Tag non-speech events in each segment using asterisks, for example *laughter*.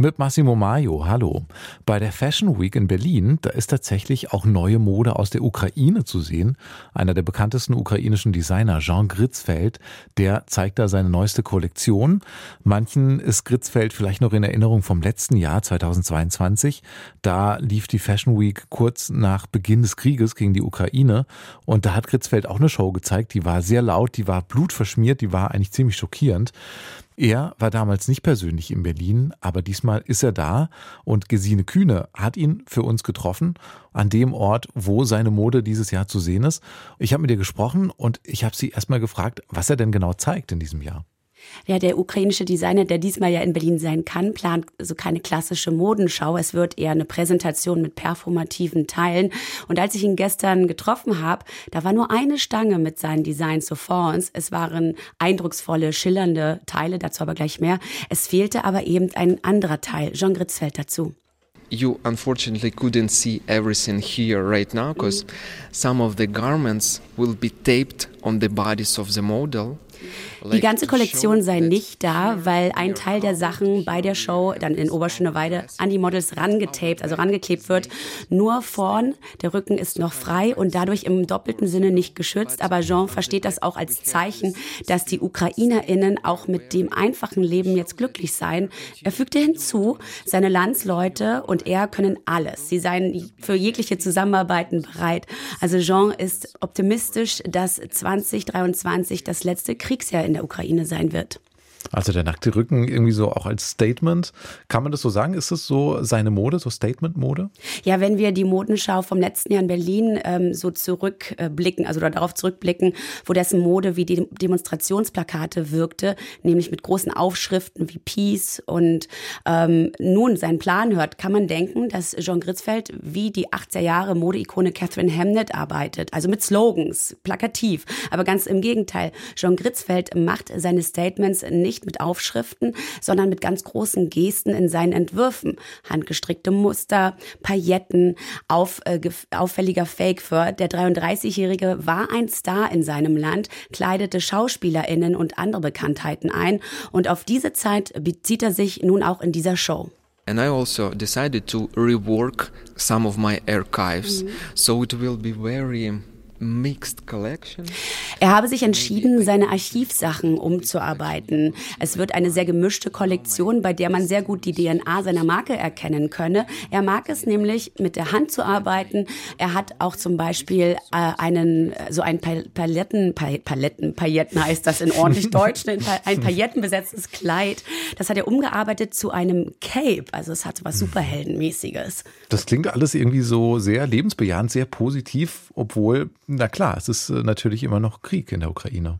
mit Massimo Maio, hallo. Bei der Fashion Week in Berlin, da ist tatsächlich auch neue Mode aus der Ukraine zu sehen. Einer der bekanntesten ukrainischen Designer, Jean Gritzfeld, der zeigt da seine neueste Kollektion. Manchen ist Gritzfeld vielleicht noch in Erinnerung vom letzten Jahr, 2022. Da lief die Fashion Week kurz nach Beginn des Krieges gegen die Ukraine. Und da hat Gritzfeld auch eine Show gezeigt, die war sehr laut, die war blutverschmiert, die war eigentlich ziemlich schockierend. Er war damals nicht persönlich in Berlin, aber diesmal ist er da und Gesine Kühne hat ihn für uns getroffen an dem Ort, wo seine Mode dieses Jahr zu sehen ist. Ich habe mit ihr gesprochen und ich habe sie erstmal gefragt, was er denn genau zeigt in diesem Jahr. Ja, der ukrainische Designer, der diesmal ja in Berlin sein kann, plant so keine klassische Modenschau. Es wird eher eine Präsentation mit performativen Teilen. Und als ich ihn gestern getroffen habe, da war nur eine Stange mit seinen Designs so vor uns. Es waren eindrucksvolle, schillernde Teile, dazu aber gleich mehr. Es fehlte aber eben ein anderer Teil. Jean Gritzfeld dazu. you unfortunately couldn't see everything here right now because some of the garments will be taped on the bodies of the model Die ganze Kollektion sei nicht da, weil ein Teil der Sachen bei der Show dann in Oberschöneweide an die Models rangetaped, also rangeklebt wird. Nur vorn, der Rücken ist noch frei und dadurch im doppelten Sinne nicht geschützt. Aber Jean versteht das auch als Zeichen, dass die UkrainerInnen auch mit dem einfachen Leben jetzt glücklich seien. Er fügte hinzu, seine Landsleute und er können alles. Sie seien für jegliche Zusammenarbeiten bereit. Also Jean ist optimistisch, dass 2023 das letzte Kriegsjahr in der Ukraine sein wird. Also der nackte Rücken irgendwie so auch als Statement. Kann man das so sagen? Ist es so seine Mode, so Statement-Mode? Ja, wenn wir die Modenschau vom letzten Jahr in Berlin ähm, so zurückblicken, also darauf zurückblicken, wo dessen Mode wie die Demonstrationsplakate wirkte, nämlich mit großen Aufschriften wie Peace und ähm, nun seinen Plan hört, kann man denken, dass Jean Gritzfeld wie die 80er Jahre Modeikone Catherine Hamnet arbeitet, also mit Slogans, plakativ. Aber ganz im Gegenteil, Jean Gritzfeld macht seine Statements nicht nicht mit Aufschriften, sondern mit ganz großen Gesten in seinen Entwürfen. Handgestrickte Muster, Pailletten, auf, äh, auffälliger Fake-Fur. Der 33-Jährige war ein Star in seinem Land, kleidete SchauspielerInnen und andere Bekanntheiten ein. Und auf diese Zeit bezieht er sich nun auch in dieser Show. And I also decided to rework some of my archives. Mm -hmm. So it will be very er habe sich entschieden, seine Archivsachen umzuarbeiten. Es wird eine sehr gemischte Kollektion, bei der man sehr gut die DNA seiner Marke erkennen könne. Er mag es nämlich, mit der Hand zu arbeiten. Er hat auch zum Beispiel äh, einen, so ein Paletten, Paletten, Pailletten heißt das in ordentlich *laughs* Deutsch, ein paillettenbesetztes Kleid. Das hat er umgearbeitet zu einem Cape. Also es hat so was Superheldenmäßiges. Das klingt alles irgendwie so sehr lebensbejahend, sehr positiv, obwohl na klar, es ist äh, natürlich immer noch Krieg in der Ukraine.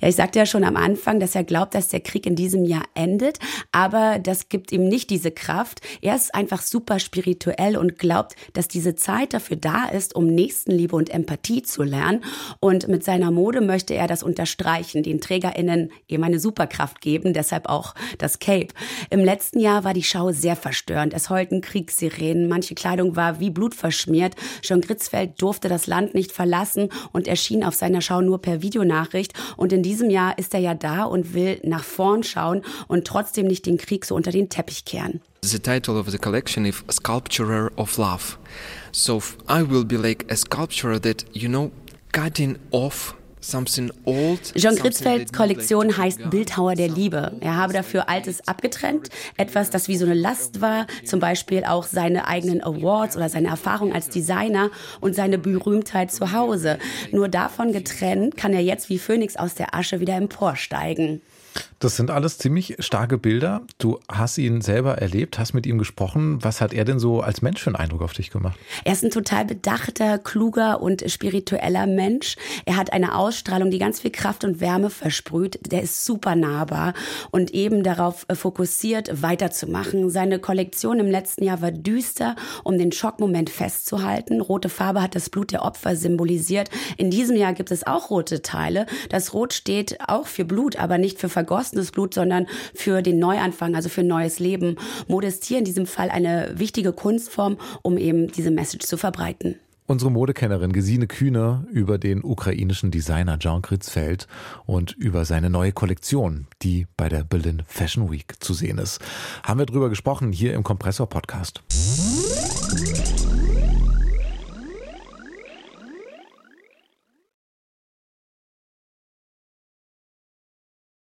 Ja, ich sagte ja schon am Anfang, dass er glaubt, dass der Krieg in diesem Jahr endet, aber das gibt ihm nicht diese Kraft. Er ist einfach super spirituell und glaubt, dass diese Zeit dafür da ist, um Nächstenliebe und Empathie zu lernen. Und mit seiner Mode möchte er das unterstreichen, den TrägerInnen eben eine Superkraft geben, deshalb auch das Cape. Im letzten Jahr war die Schau sehr verstörend. Es heulten Kriegssirenen, manche Kleidung war wie Blut verschmiert. John Gritzfeld durfte das Land nicht verlassen und erschien auf seiner Schau nur per Videonachricht. Und in diesem Jahr ist er ja da und will nach vorn schauen und trotzdem nicht den Krieg so unter den Teppich kehren. The title of the collection is Sculpturer of Love. So I will be like a sculptor that, you know, cutting off John Gritzfelds Kollektion heißt Bildhauer der Liebe. Er habe dafür Altes abgetrennt, etwas, das wie so eine Last war, zum Beispiel auch seine eigenen Awards oder seine Erfahrung als Designer und seine Berühmtheit zu Hause. Nur davon getrennt kann er jetzt wie Phönix aus der Asche wieder emporsteigen. Das sind alles ziemlich starke Bilder. Du hast ihn selber erlebt, hast mit ihm gesprochen. Was hat er denn so als Mensch für einen Eindruck auf dich gemacht? Er ist ein total bedachter, kluger und spiritueller Mensch. Er hat eine Ausstrahlung, die ganz viel Kraft und Wärme versprüht. Der ist super nahbar und eben darauf fokussiert, weiterzumachen. Seine Kollektion im letzten Jahr war düster, um den Schockmoment festzuhalten. Rote Farbe hat das Blut der Opfer symbolisiert. In diesem Jahr gibt es auch rote Teile. Das Rot steht auch für Blut, aber nicht für vergossenes Blut, sondern für den Neuanfang, also für ein neues Leben. Mode ist hier in diesem Fall eine wichtige Kunstform, um eben diese Message zu verbreiten. Unsere Modekennerin Gesine Kühne über den ukrainischen Designer Jean Kritzfeld und über seine neue Kollektion, die bei der Berlin Fashion Week zu sehen ist. Haben wir drüber gesprochen hier im Kompressor Podcast.